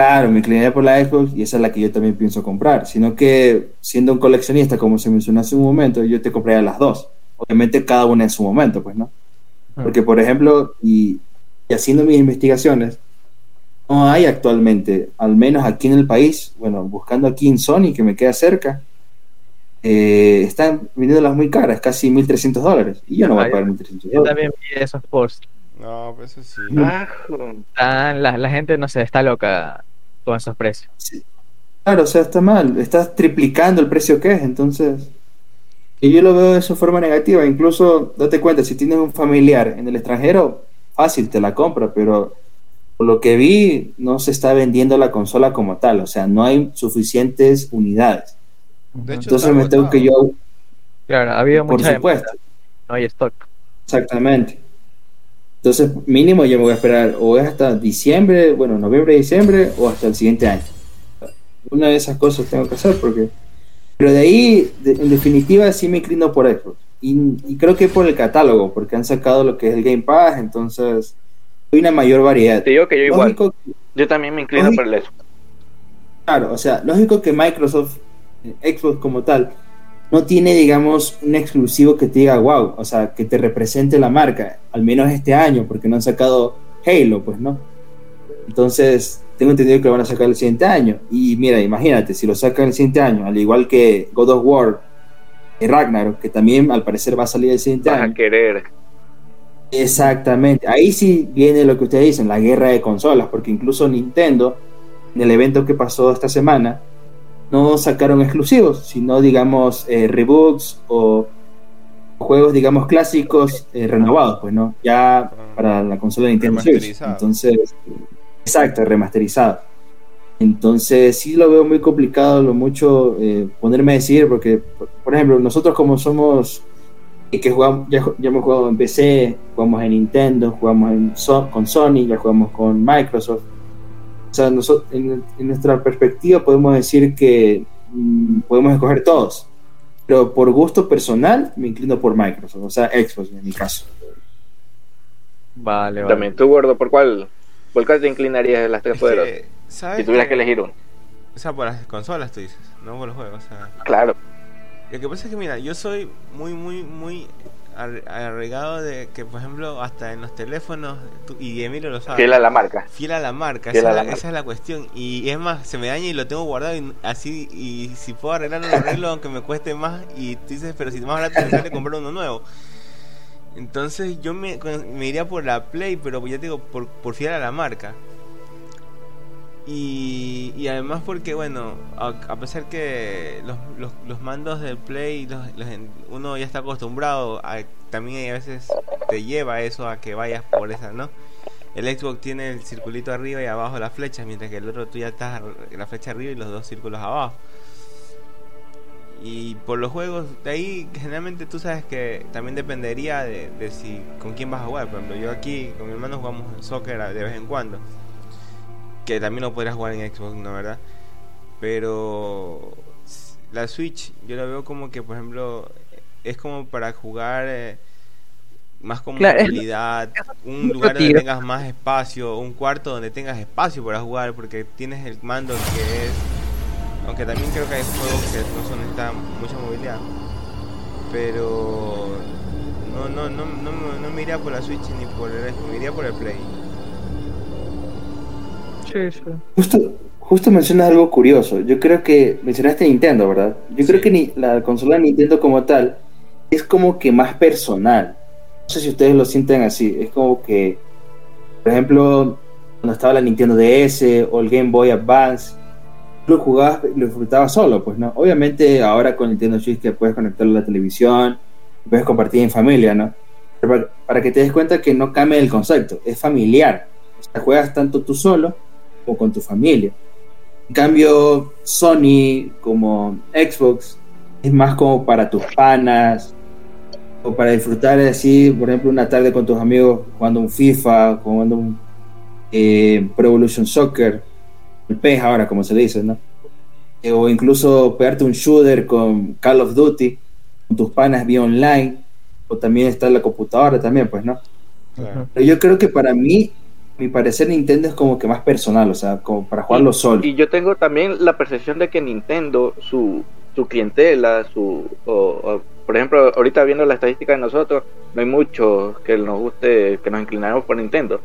Claro, me incliné por la Xbox y esa es la que yo también pienso comprar. Sino que siendo un coleccionista, como se mencionó hace un momento, yo te compraría las dos. Obviamente cada una en su momento, pues, ¿no? Porque, por ejemplo, y, y haciendo mis investigaciones, no hay actualmente, al menos aquí en el país, bueno, buscando aquí en Sony, que me queda cerca, eh, están vendiéndolas muy caras, casi 1.300 dólares. Y yo no voy Ah, a pagar yo- 1.300 Yo dólares. también vi esos posts. No, pues eso sí. Ajo. Están- la, la gente, no sé, está loca con esos precios. Sí. Claro, o sea, está mal. Estás triplicando el precio que es, entonces. Y yo lo veo de esa forma negativa. Incluso, date cuenta, si tienes un familiar en el extranjero, fácil, te la compra, pero por lo que vi, no se está vendiendo la consola como tal. O sea, no hay suficientes unidades. De hecho, Entonces me tengo que yo, Claro, ha habido por mucha supuesto, demanda, no hay stock. exactamente. Entonces, mínimo yo me voy a esperar o es hasta diciembre, bueno, noviembre, diciembre, o hasta el siguiente año. Una de esas cosas tengo que hacer porque... Pero de ahí, de- en definitiva, sí me inclino por Xbox. Y, y creo que por el catálogo, porque han sacado lo que es el Game Pass, entonces hay una mayor variedad. Te digo que yo igual. Yo también me inclino Lógico. por el Xbox. claro, o sea, lógico que Microsoft, eh, Xbox como tal, no tiene, digamos, un exclusivo que te diga, wow, o sea, que te represente la marca, al menos este año, porque no han sacado Halo, pues, ¿no? Entonces, tengo entendido que lo van a sacar el siguiente año. Y mira, imagínate, si lo sacan el siguiente año, al igual que God of War y Ragnarok, que también al parecer va a salir el siguiente Vas a año. querer. Exactamente, ahí sí viene lo que ustedes dicen, la guerra de consolas, porque incluso Nintendo, en el evento que pasó esta semana, no sacaron exclusivos, sino digamos eh, rebooks o juegos digamos clásicos eh, renovados, pues no, ya para la consola de Nintendo Switch. Entonces, exacto, remasterizado. Entonces sí lo veo muy complicado, lo mucho eh, ponerme a decidir, porque por, ejemplo nosotros como somos y que jugamos, ya, ya hemos jugado en PC, jugamos en Nintendo, jugamos en con Sony, ya jugamos con Microsoft. O sea, nosotros, en, en nuestra perspectiva podemos decir que mm, podemos escoger todos, pero por gusto personal me inclino por Microsoft, o sea, Xbox en mi caso. Vale, vale. También tú, gordo, ¿por cuál, por cuál te inclinarías de las tres Es poderosas? que, ¿sabes Si tuvieras que elegir uno. O sea, por las consolas tú dices, no por los juegos. O sea, Claro. lo que pasa es que, mira, yo soy muy, muy, muy arraigado de que, por ejemplo, hasta en los teléfonos, tú- y Emilio lo sabe, Fiel a la marca. fiel a la marca, esa, a es la la- marca. esa es la cuestión. Y es más, se me daña y lo tengo guardado y así, y si puedo arreglarlo, lo arreglo aunque me cueste más. Y tú dices, pero si más barato me sale comprar uno nuevo. Entonces yo me, me iría por la Play, pero ya te digo, por, por fiel a la marca. Y, además porque, bueno, a, a pesar que los, los, mandos del Play, los, uno ya está acostumbrado, también a veces te lleva eso a que vayas por esa, ¿no? El Xbox tiene el circulito arriba y abajo las flechas, mientras que el otro tú ya estás la flecha arriba y los dos círculos abajo. Y por los juegos, de ahí generalmente tú sabes que también dependería de, de si con quién vas a jugar. Por ejemplo, yo aquí con mi hermano jugamos soccer de vez en cuando. Que también lo podrías jugar en Xbox, ¿no? ¿Verdad? Pero la Switch yo lo veo como que, por ejemplo, es como para jugar eh, más con Claro, es- movilidad, un lugar donde tengas más espacio, un cuarto donde tengas espacio para jugar, porque tienes el mando que es aunque también creo que hay juegos que no son necesitan mucha movilidad. Pero no no no no, me- no me iría por la Switch ni por el me iría por el Play. Sí, sí. Justo, justo mencionas algo curioso. Yo creo que mencionaste Nintendo, ¿verdad? Yo creo Sí. que ni, la consola de Nintendo como tal es como que más personal. No sé si ustedes lo sienten así. Es como que, por ejemplo, cuando estaba la Nintendo DS o el Game Boy Advance, lo jugabas, lo disfrutabas solo, pues, ¿no? Obviamente ahora con Nintendo Switch que puedes conectarlo a la televisión, puedes compartir en familia, ¿no? Pero para, para que te des cuenta que no cambia el concepto, es familiar. O sea, juegas tanto tú solo como con tu familia. En cambio, Sony como Xbox es más como para tus panas o para disfrutar así, por ejemplo, una tarde con tus amigos jugando un FIFA, jugando un eh, Pro Evolution Soccer, el PES ahora, como se dice, ¿no? Eh, o incluso pegarte un shooter con Call of Duty, con tus panas vía online, o también está en la computadora también, pues, ¿no? Claro. Pero yo creo que para mí, mi parecer Nintendo es como que más personal, o sea, como para jugarlo solo. Y yo tengo también la percepción de que Nintendo, su, su clientela, su o, o, por ejemplo, ahorita viendo la estadística de nosotros, no hay muchos que nos guste, que nos inclinamos por Nintendo.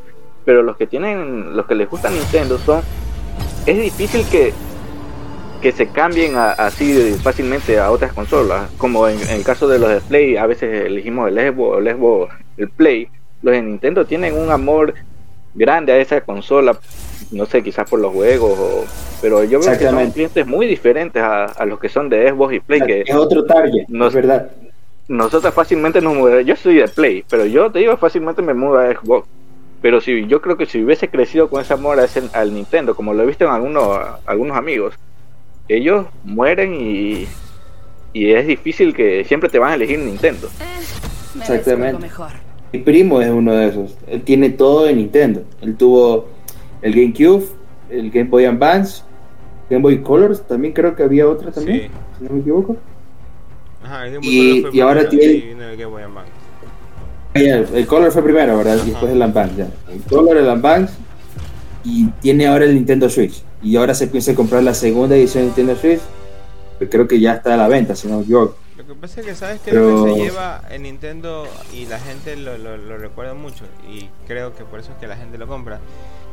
Pero los que tienen, los que les gusta Nintendo son, es difícil que que se cambien a- así fácilmente a otras consolas, como en, en el caso de los de Play, a veces elegimos el Xbox, el Xbox, el Play. Los de Nintendo tienen un amor grande a esa consola, no sé, quizás por los juegos, o- pero yo veo que son clientes muy diferentes a, a los que son de Xbox y Play, que Es otro target, No es verdad. nosotros fácilmente nos mudamos. Yo soy de Play, pero yo te digo, fácilmente me mudo a Xbox. Pero si yo creo que si hubiese crecido con ese amor a ese- al Nintendo, como lo he visto en algunos, algunos amigos, ellos mueren y, y es difícil que siempre te van a elegir Nintendo. Eh, Exactamente. mejor. Mi primo es uno de esos. Él tiene todo de Nintendo. Él tuvo el GameCube, el Game Boy Advance, Game Boy Colors, también creo que había otra también, Sí. si no me equivoco. Ajá, el Game Y- Boy Color fue y ahora tiene- el Game Boy Advance. El Color fue primero, ¿verdad? Y después el Advance, ya. El Color, el Advance. Y tiene ahora el Nintendo Switch. Y ahora se piensa comprar la segunda edición de Nintendo Switch. Que creo que ya está a la venta, si no equivoco. Lo que pasa es que sabes que Pero- se lleva en Nintendo y la gente lo, lo, lo recuerda mucho y creo que por eso es que la gente lo compra.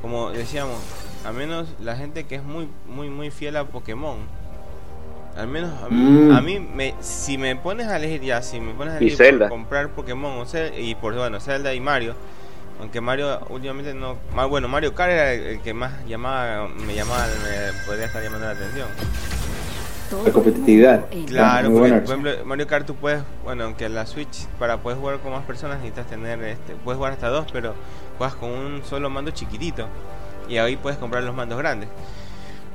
Como decíamos, a menos la gente que es muy muy muy fiel a Pokémon. Al menos a mí, Mm. a mí me, si me pones a elegir ya, si me pones a elegir por comprar Pokémon o Zel- y por bueno, Zelda y Mario, aunque Mario últimamente no, ma- bueno, Mario Kart era el, el que más llamaba me llamaba me podría estar llamando la atención. La competitividad. Claro, porque por ejemplo Mario Kart tú puedes, bueno, aunque la Switch para poder jugar con más personas necesitas tener, este, puedes jugar hasta dos, pero juegas con un solo mando chiquitito y ahí puedes comprar los mandos grandes.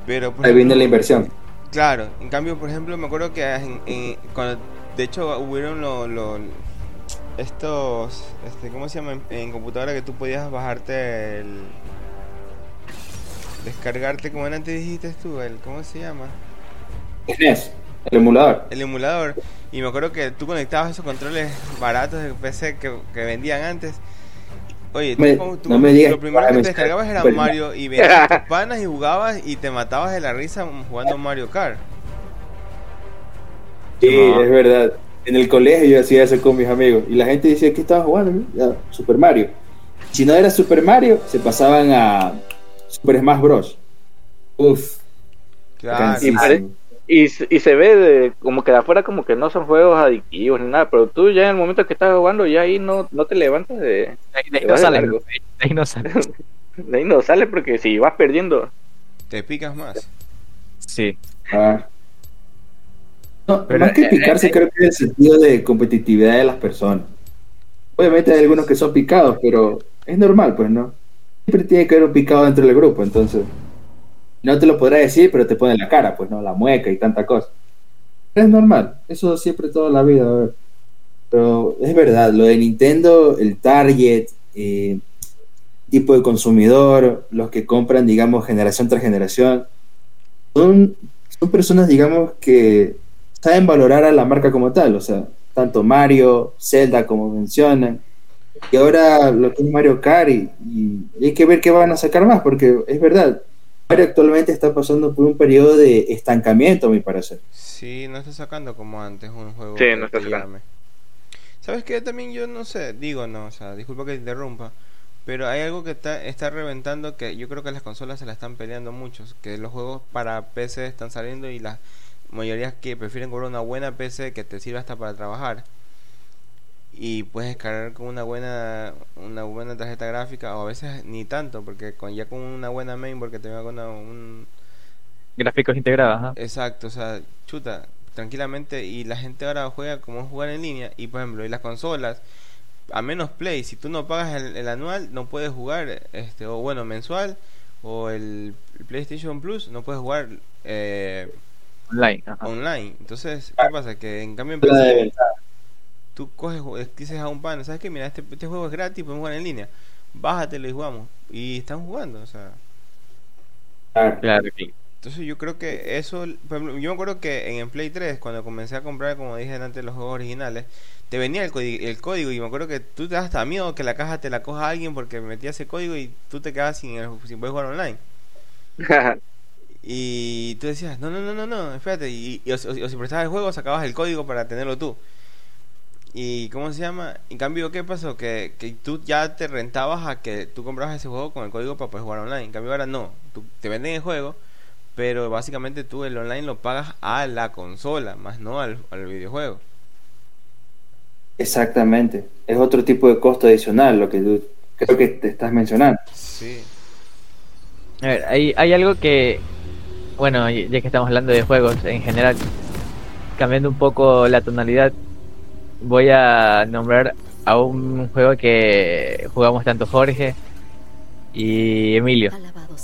Pero Ahí viene la inversión. Claro, en cambio, por ejemplo, me acuerdo que en- en- cuando, de hecho hubieron lo, lo- estos, este, ¿cómo se llama? En, en computadora que tú podías bajarte el, descargarte como antes dijiste tú, el, ¿cómo se llama? SNES, el emulador. el emulador y me acuerdo que tú conectabas esos controles baratos de PC que, que vendían antes. Oye, tú, Me- como- tú- no me digas lo primero que te descargabas era Mario y veías tus panas y jugabas y te matabas de la risa jugando Mario Kart. Sí, No. es verdad. En el colegio yo hacía eso con mis amigos. Y la gente decía que estaba jugando. Ya, Super Mario. Si no era Super Mario, se pasaban a Super Smash Bros. Uf. Claro. Y, se- y se ve de, como que de afuera como que no son juegos adictivos ni nada, pero tú ya en el momento que estás jugando ya ahí no, no te levantas de, De ahí, de ahí Te no vas de ahí no salen. de ahí no sale porque si vas perdiendo Te picas más. Sí. Ah. No, Pero, más que eh, picarse, eh, creo que es el sentido de competitividad de las personas. Obviamente hay algunos que son picados, pero es normal, pues, ¿no? Siempre tiene que haber un picado dentro del grupo, entonces. No te lo podrá decir, pero te pone la cara, pues, ¿no? La mueca y tanta cosa. Es normal, eso siempre toda la vida. Pero es verdad, lo de Nintendo, el target, eh, tipo de consumidor, los que compran, digamos, generación tras generación, son, son personas, digamos, que saben valorar a la marca como tal, o sea, tanto Mario, Zelda, como mencionan, y ahora lo que es Mario Kart, y, hay que ver qué van a sacar más, porque es verdad, actualmente está pasando por un periodo de estancamiento, a mi parecer. Sí, no está sacando como antes un juego Sí, que no está sacando. llame. ¿Sabes qué? También yo no sé, digo no, o sea, disculpa que te interrumpa, pero hay algo que está, está reventando que yo creo que las consolas se la están peleando muchos, que los juegos para PC están saliendo y las mayorías que prefieren comprar una buena PC que te sirva hasta para trabajar y puedes descargar con una buena una buena tarjeta gráfica o a veces ni tanto porque con ya con una buena mainboard que te venga con una- un Gráficos integrados, ajá. Exacto, o sea, chuta, tranquilamente. Y la gente ahora juega como jugar en línea. Y por ejemplo, y las consolas, a menos Play, si tú no pagas el, el anual, no puedes jugar, este, o bueno, mensual, o el, el PlayStation Plus, no puedes jugar eh, Online, ajá. online. Entonces, ¿qué pasa? Que en cambio en PC. Tú coges, dices a un pan, ¿sabes qué? Mira, este, este juego es gratis, podemos jugar en línea. Bájatelo y jugamos. Y están jugando, o sea. Claro. Claro, sí. Entonces yo creo que eso, por ejemplo, yo me acuerdo que en el Play 3, cuando comencé a comprar, como dije antes, los juegos originales, te venía el, código, el código y me acuerdo que tú te das hasta miedo que la caja te la coja alguien porque metía ese código y tú te quedabas sin, el- sin poder jugar online. Y tú decías, no, no, no, no, no, espérate, y, y- o, o- o si prestabas el juego sacabas el código para tenerlo tú. Y ¿cómo se llama? En cambio, ¿qué pasó? Que, que tú ya te rentabas a que tú comprabas ese juego con el código para poder jugar online. En cambio, ahora no. Tú, te venden el juego, pero básicamente tú el online lo pagas a la consola, más no al, al videojuego. Exactamente. Es otro tipo de costo adicional lo que tú creo que te estás mencionando. Sí. A ver, hay, hay algo que, bueno, ya que estamos hablando de juegos en general, cambiando un poco la tonalidad, voy a nombrar a un juego que jugamos tanto Jorge y Emilio,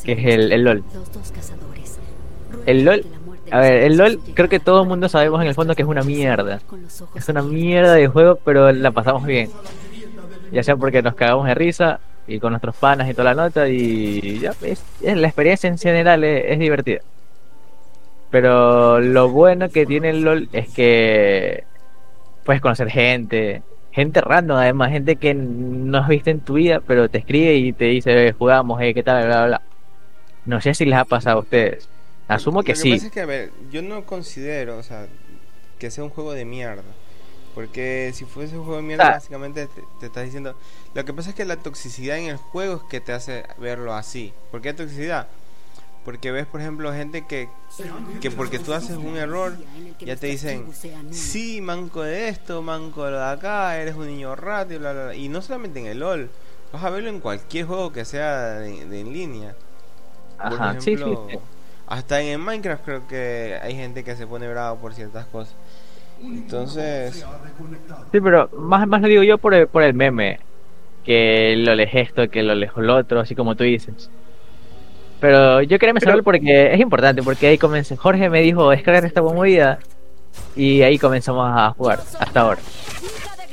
que es el, el LOL. El LOL, a ver, el LOL creo que todo el mundo sabemos en el fondo que es una mierda. Es una mierda de juego, pero la pasamos bien. Ya sea porque nos cagamos de risa y con nuestros panas y toda la nota y ya, es, es- la experiencia en general es, es divertida. Pero lo bueno que tiene el LOL es que puedes conocer gente, gente random además, gente que no has visto en tu vida, pero te escribe y te dice, "Eh, jugamos, eh, ¿qué tal? Bla, bla, bla. No sé si les ha pasado a ustedes. Asumo que Lo que sí. pasa es que, a ver, yo no considero, o sea, que sea un juego de mierda. Porque si fuese un juego de mierda, Ah. básicamente te, te estás diciendo. Lo que pasa es que la toxicidad en el juego es que te hace verlo así. ¿Por qué toxicidad? Porque ves, por ejemplo, gente que, que porque tú haces un error, ya te dicen, sí, manco de esto, manco de lo de acá, eres un niño rato y bla, bla, bla. Y no solamente en el LOL, vas a verlo en cualquier juego que sea de, de en línea. Por Ajá, sí, sí, ejemplo, sí. Hasta en Minecraft creo que hay gente que se pone bravo por ciertas cosas. Entonces, Sí, pero más, más lo digo yo por el, por el meme. Que lo lejos esto, que lo lejos lo otro, así como tú dices. Pero yo quería mencionarlo porque es importante, porque ahí comencé. Jorge me dijo, descargar esta movida. Y ahí comenzamos a jugar, hasta ahora.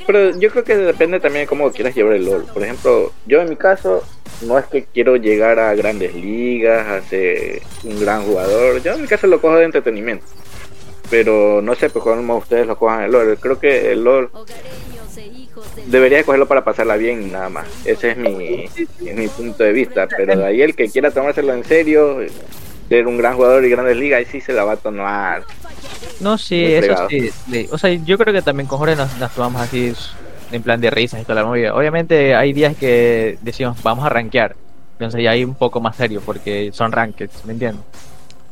Pero yo creo que depende también de cómo quieras llevar el LOL. Por ejemplo, yo en mi caso no es que quiero llegar a grandes ligas, a ser un gran jugador. Yo en mi caso lo cojo de entretenimiento. Pero no sé, pues como ustedes lo cojan el LOL. Creo que el LOL debería de cogerlo para pasarla bien y nada más. Ese es mi, es mi punto de vista. Pero de ahí el que quiera tomárselo en serio, ser un gran jugador y grandes ligas, ahí sí se la va a tomar. No, sí, eso sí, sí. O sea, yo creo que también con Jorge nos, nos tomamos así en plan de risas y toda la movida. Obviamente hay días que decimos, vamos a rankear. Entonces ya hay un poco más serio porque son rankeds, ¿me entiendes?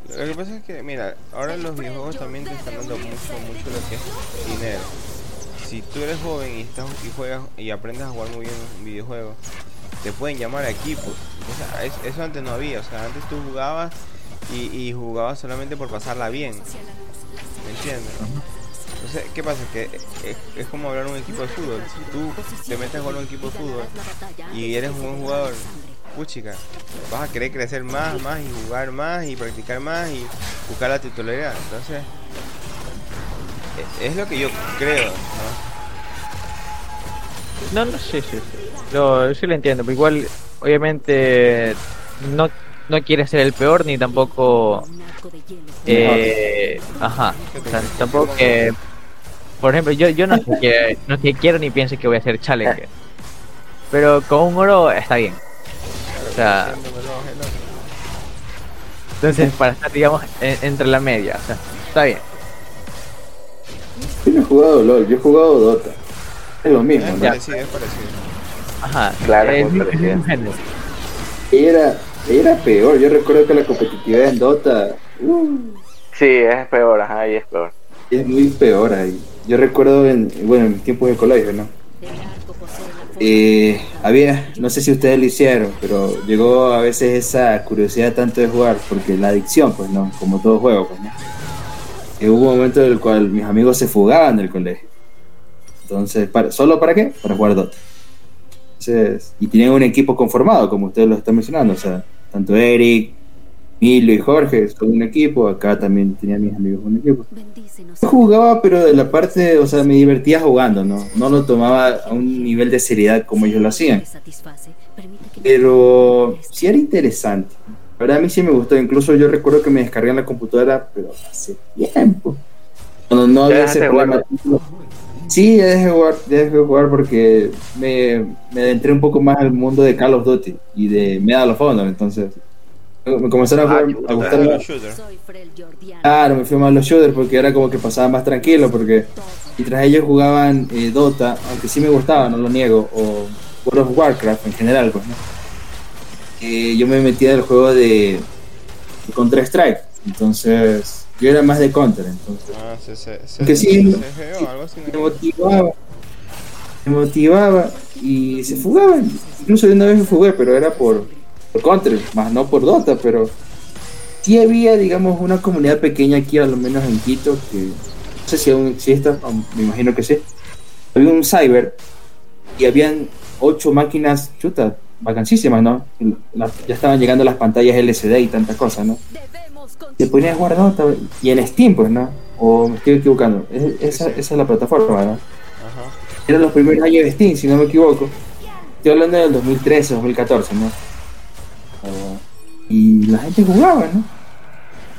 lo que pasa es que, mira, ahora los videojuegos también te están dando mucho, mucho lo que es dinero. Si tú eres joven y, estás, y juegas y aprendes a jugar muy bien un videojuego, te pueden llamar a equipos. O sea, es- eso antes no había. O sea, antes tú jugabas y, y jugabas solamente por pasarla bien. ¿Me entiendes? Entonces, ¿qué pasa? Que es, es como hablar un equipo de fútbol. Si tú te metes a un equipo de fútbol y eres un buen jugador, puchica, vas a querer crecer más, más y jugar más y practicar más y buscar la titularidad. Entonces, es lo que yo creo, ¿no? No, no, sí, sí. Lo, sí lo entiendo, pero igual, obviamente, no, no quiere ser el peor ni tampoco. Eh, ajá. Tampoco que. Por ejemplo, yo, yo no sé que, no quiero ni pienso que voy a ser challenger. Pero con un oro está bien. O sea, entonces para estar, digamos, en- entre la media. O sea, está bien. Yo no he jugado LOL, yo he jugado Dota. Es lo mismo, Es ¿no? parecido, es parecido. Ajá. Claro, es muy parecido. Era, era peor. Yo recuerdo que la competitividad en Dota uh, Sí, es peor, ajá, y es peor. es muy peor ahí. Yo recuerdo en, bueno, en mis tiempos de colegio, ¿no? eh, había, no sé si ustedes lo hicieron, pero llegó a veces esa curiosidad tanto de jugar, porque la adicción, pues no, como todo juego, pues no. Hubo un momento en el cual mis amigos se fugaban del colegio. Entonces, para, ¿solo para qué? Para jugar Dota. Entonces, y tenían un equipo conformado, como ustedes lo están mencionando, o sea, tanto Eric, Milo y Jorge son un equipo, acá también tenía mis amigos un equipo. Yo jugaba, pero de la parte, o sea, me divertía jugando, ¿no? No lo tomaba a un nivel de seriedad como ellos lo hacían. Pero sí era interesante. La verdad a mí sí me gustó. Incluso yo recuerdo que me descargué en la computadora, pero hace tiempo. Cuando no había ese problema. Sí, ya dejé de jugar, ya dejé de jugar porque me, me adentré un poco más al mundo de Call of Duty y de Medal of Honor. Entonces, me comenzaron a, Ah, jugar- a gustar Los shooters. Claro, me fui más a los shooters porque era como que pasaba más tranquilo. Porque mientras ellos jugaban eh, Dota, aunque sí me gustaba, no lo niego, o World of Warcraft en general, pues, ¿no? Eh, yo me metía del juego de, de Counter Strike, entonces yo era más de Counter, entonces Ah, sí, sí, sí, Que sí, me motivaba, me motivaba y se fugaban. Incluso de una vez me fugué, pero era por, por Counter, más no por Dota, pero sí había, digamos, una comunidad pequeña aquí, a lo menos en Quito, que no sé si aún existe, o me imagino que sí. Había un cyber y habían ocho máquinas, chuta, vacancísimas, ¿no? La- ya estaban llegando las pantallas LCD y tantas cosas, ¿no? Te ponías Dota y en Steam, pues, ¿no? O me estoy equivocando. Es- esa, esa es la plataforma, ¿no? Ajá. Eran los primeros años de Steam, si no me equivoco. Estoy hablando del 2013, 2014, ¿no? Y la gente jugaba, ¿no?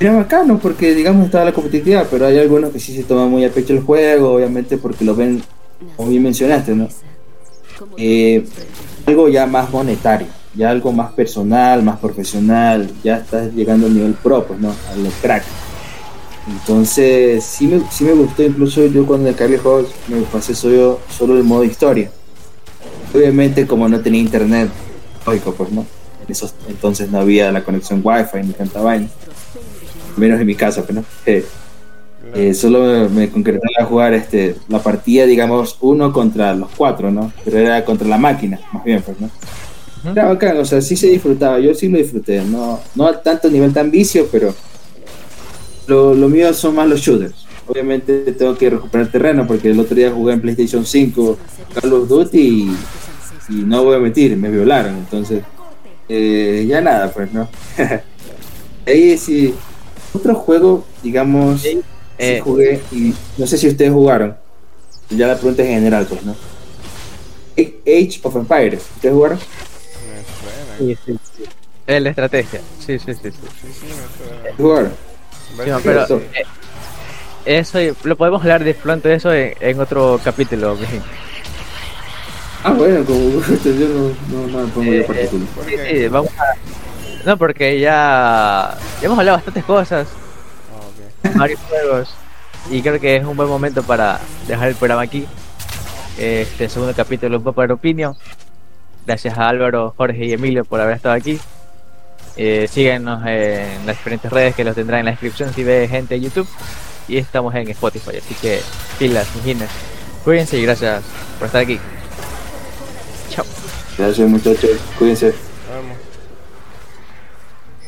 Era bacano porque, digamos, estaba la competitividad, pero hay algunos que sí se toman muy a pecho el juego, obviamente porque lo ven, como bien mencionaste, ¿no? Eh. Algo ya más monetario, ya algo más personal, más profesional, ya estás llegando al nivel pro, pues, ¿no? A lo crack. Entonces, sí me, sí me gustó, incluso yo cuando descargué el juego me pasé solo, solo el modo historia. Obviamente, como no tenía internet, lógico, pues, ¿no? En esos entonces no había la conexión wifi ni tanta vaina, menos en mi casa, pues, ¿no? Eh, eh, solo me, me concretaba jugar este, la partida, digamos, uno contra los cuatro, ¿no? Pero era contra la máquina, más bien, pues, ¿no? Era bacán, o sea, sí se disfrutaba, yo sí lo disfruté, no, no a tanto nivel tan vicio, pero lo, lo mío son más los shooters. Obviamente tengo que recuperar terreno porque el otro día jugué en PlayStation 5 Call of Duty y, y no voy a mentir, me violaron, entonces eh, ya nada, pues, ¿no? Ahí sí, otro juego, digamos, sí Eh, jugué y no sé si ustedes jugaron, ya la pregunta es general, pues, ¿no? Age of Empires, ¿ustedes jugaron? Me suena. sí, sí, sí. Es la estrategia. Sí, sí, sí. sí. Sí, sí, me. ¿Jugaron? Sí, no, pero Cierto. eh, eso lo podemos hablar de pronto de eso en, en otro capítulo. mijín. Ah, bueno, como yo no, no, no me pongo Eh, yo particular. ¿Por Sí, sí, vamos a... No, porque ya, ya hemos hablado bastantes cosas. Varios juegos, y creo que es un buen momento para dejar el programa aquí. Este segundo capítulo, un poco de opinión. Gracias a Álvaro, Jorge y Emilio por haber estado aquí. Eh, síguenos en las diferentes redes que los tendrán en la descripción si ve gente de YouTube. Y estamos en Spotify, así que pilas, mijines. Cuídense y gracias por estar aquí. Chao. Gracias muchachos, cuídense. Vamos.